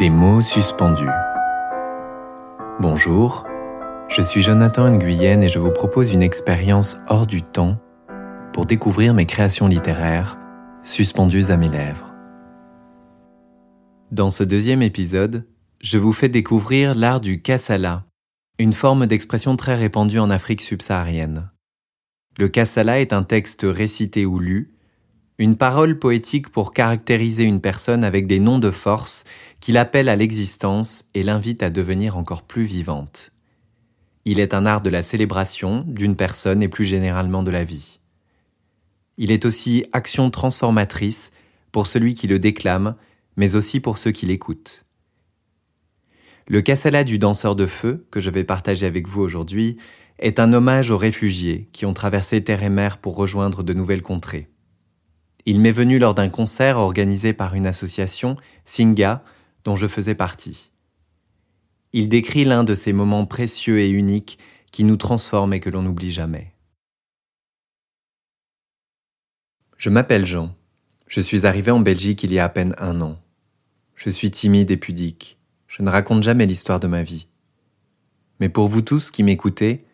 Des mots suspendus. Bonjour, je suis Jonathan Nguyen et je vous propose une expérience hors du temps pour découvrir mes créations littéraires suspendues à mes lèvres. Dans ce deuxième épisode, je vous fais découvrir l'art du kassala, une forme d'expression très répandue en Afrique subsaharienne. Le kassala est un texte récité ou lu une parole poétique pour caractériser une personne avec des noms de force qui l'appellent à l'existence et l'invitent à devenir encore plus vivante. Il est un art de la célébration d'une personne et plus généralement de la vie. Il est aussi action transformatrice pour celui qui le déclame, mais aussi pour ceux qui l'écoutent. Le Kassala du danseur de feu, que je vais partager avec vous aujourd'hui, est un hommage aux réfugiés qui ont traversé terre et mer pour rejoindre de nouvelles contrées. Il m'est venu lors d'un concert organisé par une association, Singa, dont je faisais partie. Il décrit l'un de ces moments précieux et uniques qui nous transforment et que l'on n'oublie jamais. Je m'appelle Jean. Je suis arrivé en Belgique il y a à peine un an. Je suis timide et pudique. Je ne raconte jamais l'histoire de ma vie. Mais pour vous tous qui m'écoutez,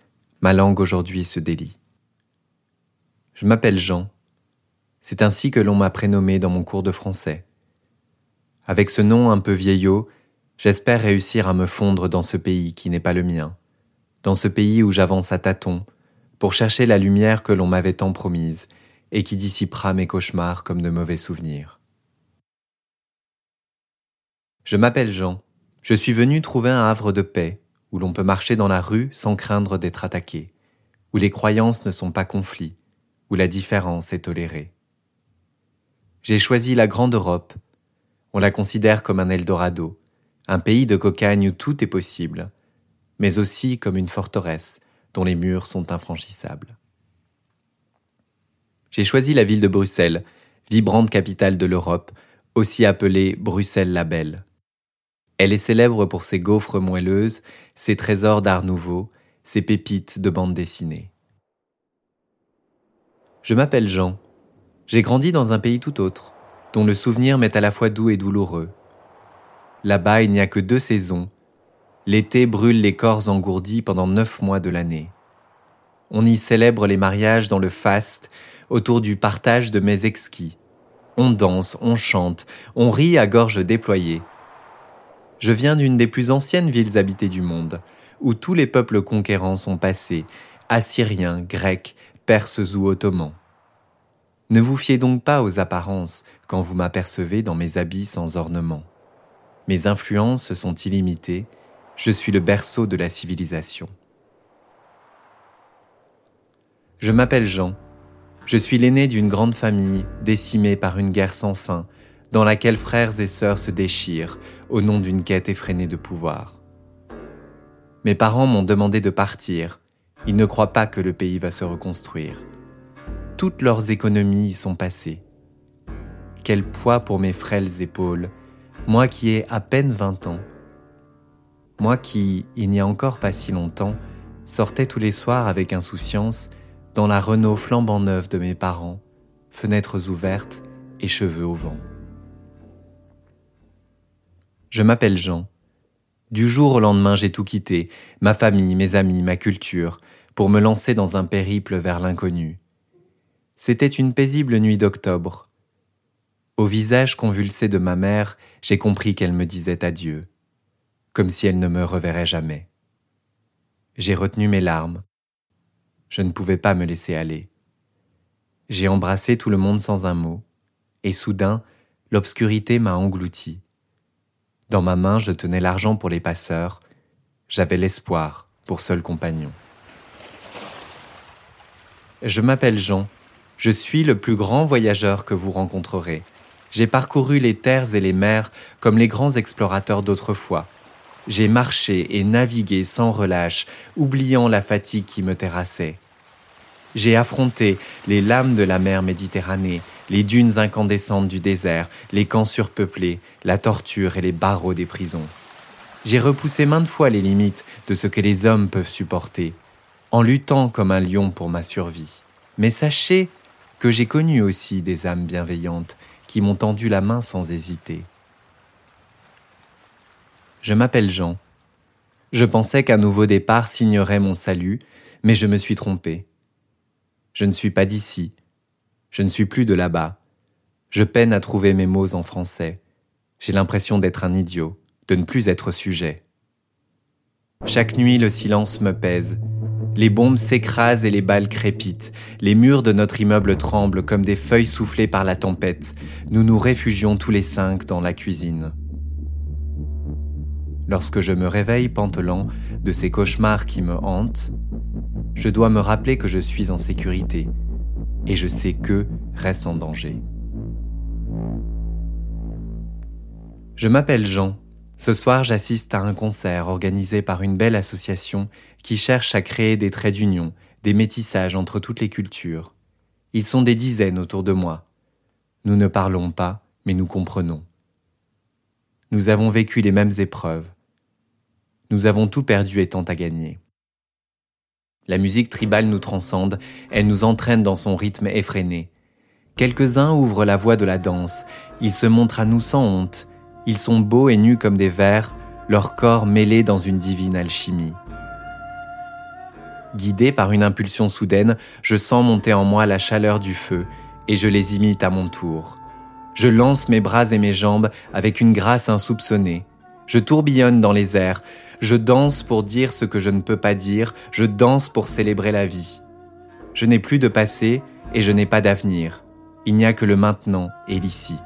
ma langue aujourd'hui se délie. Je m'appelle Jean c'est ainsi que l'on m'a prénommé dans mon cours de français. Avec ce nom un peu vieillot, j'espère réussir à me fondre dans ce pays qui n'est pas le mien, dans ce pays où j'avance à tâtons, pour chercher la lumière que l'on m'avait tant promise et qui dissipera mes cauchemars comme de mauvais souvenirs. Je m'appelle Jean. Je suis venu trouver un havre de paix, où l'on peut marcher dans la rue sans craindre d'être attaqué, où les croyances ne sont pas conflits, où la différence est tolérée. J'ai choisi la Grande Europe. On la considère comme un Eldorado, un pays de cocagne où tout est possible, mais aussi comme une forteresse dont les murs sont infranchissables. J'ai choisi la ville de Bruxelles, vibrante capitale de l'Europe, aussi appelée Bruxelles la Belle. Elle est célèbre pour ses gaufres moelleuses, ses trésors d'art nouveau, ses pépites de bande dessinée. Je m'appelle Jean, j'ai grandi dans un pays tout autre, dont le souvenir m'est à la fois doux et douloureux. Là-bas, il n'y a que deux saisons. L'été brûle les corps engourdis pendant neuf mois de l'année. On y célèbre les mariages dans le faste, autour du partage de mets exquis. On danse, on chante, on rit à gorge déployée. Je viens d'une des plus anciennes villes habitées du monde, où tous les peuples conquérants sont passés, assyriens, grecs, perses ou ottomans. Ne vous fiez donc pas aux apparences quand vous m'apercevez dans mes habits sans ornement. Mes influences sont illimitées, je suis le berceau de la civilisation. Je m'appelle Jean, je suis l'aîné d'une grande famille décimée par une guerre sans fin, dans laquelle frères et sœurs se déchirent au nom d'une quête effrénée de pouvoir. Mes parents m'ont demandé de partir, ils ne croient pas que le pays va se reconstruire toutes leurs économies y sont passées. Quel poids pour mes frêles épaules, moi qui ai à peine vingt ans. Moi qui, il n'y a encore pas si longtemps, sortais tous les soirs avec insouciance dans la Renault flambant neuve de mes parents, fenêtres ouvertes et cheveux au vent. Je m'appelle Jean. Du jour au lendemain, j'ai tout quitté, ma famille, mes amis, ma culture, pour me lancer dans un périple vers l'inconnu. C'était une paisible nuit d'octobre. Au visage convulsé de ma mère, j'ai compris qu'elle me disait adieu, comme si elle ne me reverrait jamais. J'ai retenu mes larmes. Je ne pouvais pas me laisser aller. J'ai embrassé tout le monde sans un mot, et soudain, l'obscurité m'a englouti. Dans ma main, je tenais l'argent pour les passeurs, j'avais l'espoir pour seul compagnon. Je m'appelle Jean, je suis le plus grand voyageur que vous rencontrerez. J'ai parcouru les terres et les mers comme les grands explorateurs d'autrefois. J'ai marché et navigué sans relâche, oubliant la fatigue qui me terrassait. J'ai affronté les lames de la mer Méditerranée, les dunes incandescentes du désert, les camps surpeuplés, la torture et les barreaux des prisons. J'ai repoussé maintes fois les limites de ce que les hommes peuvent supporter, en luttant comme un lion pour ma survie. Mais sachez que j'ai connu aussi des âmes bienveillantes qui m'ont tendu la main sans hésiter. Je m'appelle Jean. Je pensais qu'un nouveau départ signerait mon salut, mais je me suis trompé. Je ne suis pas d'ici. Je ne suis plus de là-bas. Je peine à trouver mes mots en français. J'ai l'impression d'être un idiot, de ne plus être sujet. Chaque nuit, le silence me pèse. Les bombes s'écrasent et les balles crépitent. Les murs de notre immeuble tremblent comme des feuilles soufflées par la tempête. Nous nous réfugions tous les cinq dans la cuisine. Lorsque je me réveille pantelant de ces cauchemars qui me hantent, je dois me rappeler que je suis en sécurité et je sais que reste en danger. Je m'appelle Jean. Ce soir, j'assiste à un concert organisé par une belle association qui cherche à créer des traits d'union, des métissages entre toutes les cultures. Ils sont des dizaines autour de moi. Nous ne parlons pas, mais nous comprenons. Nous avons vécu les mêmes épreuves. Nous avons tout perdu étant à gagner. La musique tribale nous transcende, elle nous entraîne dans son rythme effréné. Quelques-uns ouvrent la voie de la danse, ils se montrent à nous sans honte, ils sont beaux et nus comme des vers, leur corps mêlé dans une divine alchimie. Guidé par une impulsion soudaine, je sens monter en moi la chaleur du feu, et je les imite à mon tour. Je lance mes bras et mes jambes avec une grâce insoupçonnée. Je tourbillonne dans les airs, je danse pour dire ce que je ne peux pas dire, je danse pour célébrer la vie. Je n'ai plus de passé et je n'ai pas d'avenir. Il n'y a que le maintenant et l'ici.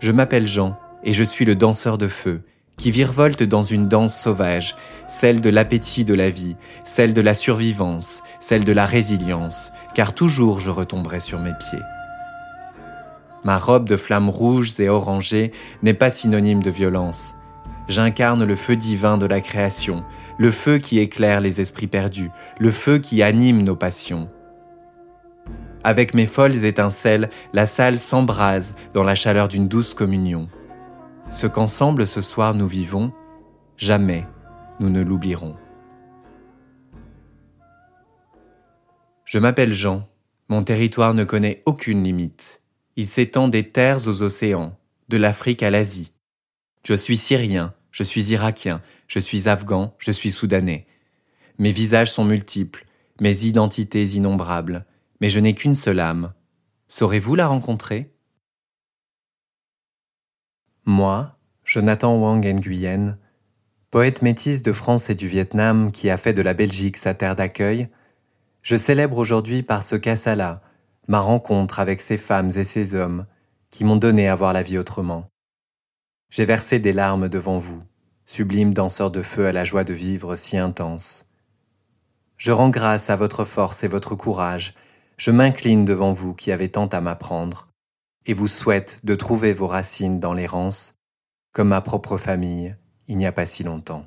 Je m'appelle Jean et je suis le danseur de feu qui virevolte dans une danse sauvage, celle de l'appétit de la vie, celle de la survivance, celle de la résilience, car toujours je retomberai sur mes pieds. Ma robe de flammes rouges et orangées n'est pas synonyme de violence. J'incarne le feu divin de la création, le feu qui éclaire les esprits perdus, le feu qui anime nos passions. Avec mes folles étincelles, la salle s'embrase dans la chaleur d'une douce communion. Ce qu'ensemble ce soir nous vivons, jamais nous ne l'oublierons. Je m'appelle Jean, mon territoire ne connaît aucune limite. Il s'étend des terres aux océans, de l'Afrique à l'Asie. Je suis syrien, je suis irakien, je suis afghan, je suis soudanais. Mes visages sont multiples, mes identités innombrables, mais je n'ai qu'une seule âme. Saurez-vous la rencontrer? Moi, Jonathan Wang Nguyen, poète métis de France et du Vietnam qui a fait de la Belgique sa terre d'accueil, je célèbre aujourd'hui par ce Kassala, ma rencontre avec ces femmes et ces hommes qui m'ont donné à voir la vie autrement. J'ai versé des larmes devant vous, sublime danseur de feu à la joie de vivre si intense. Je rends grâce à votre force et votre courage, je m'incline devant vous qui avez tant à m'apprendre, et vous souhaite de trouver vos racines dans l'errance, comme ma propre famille il n'y a pas si longtemps.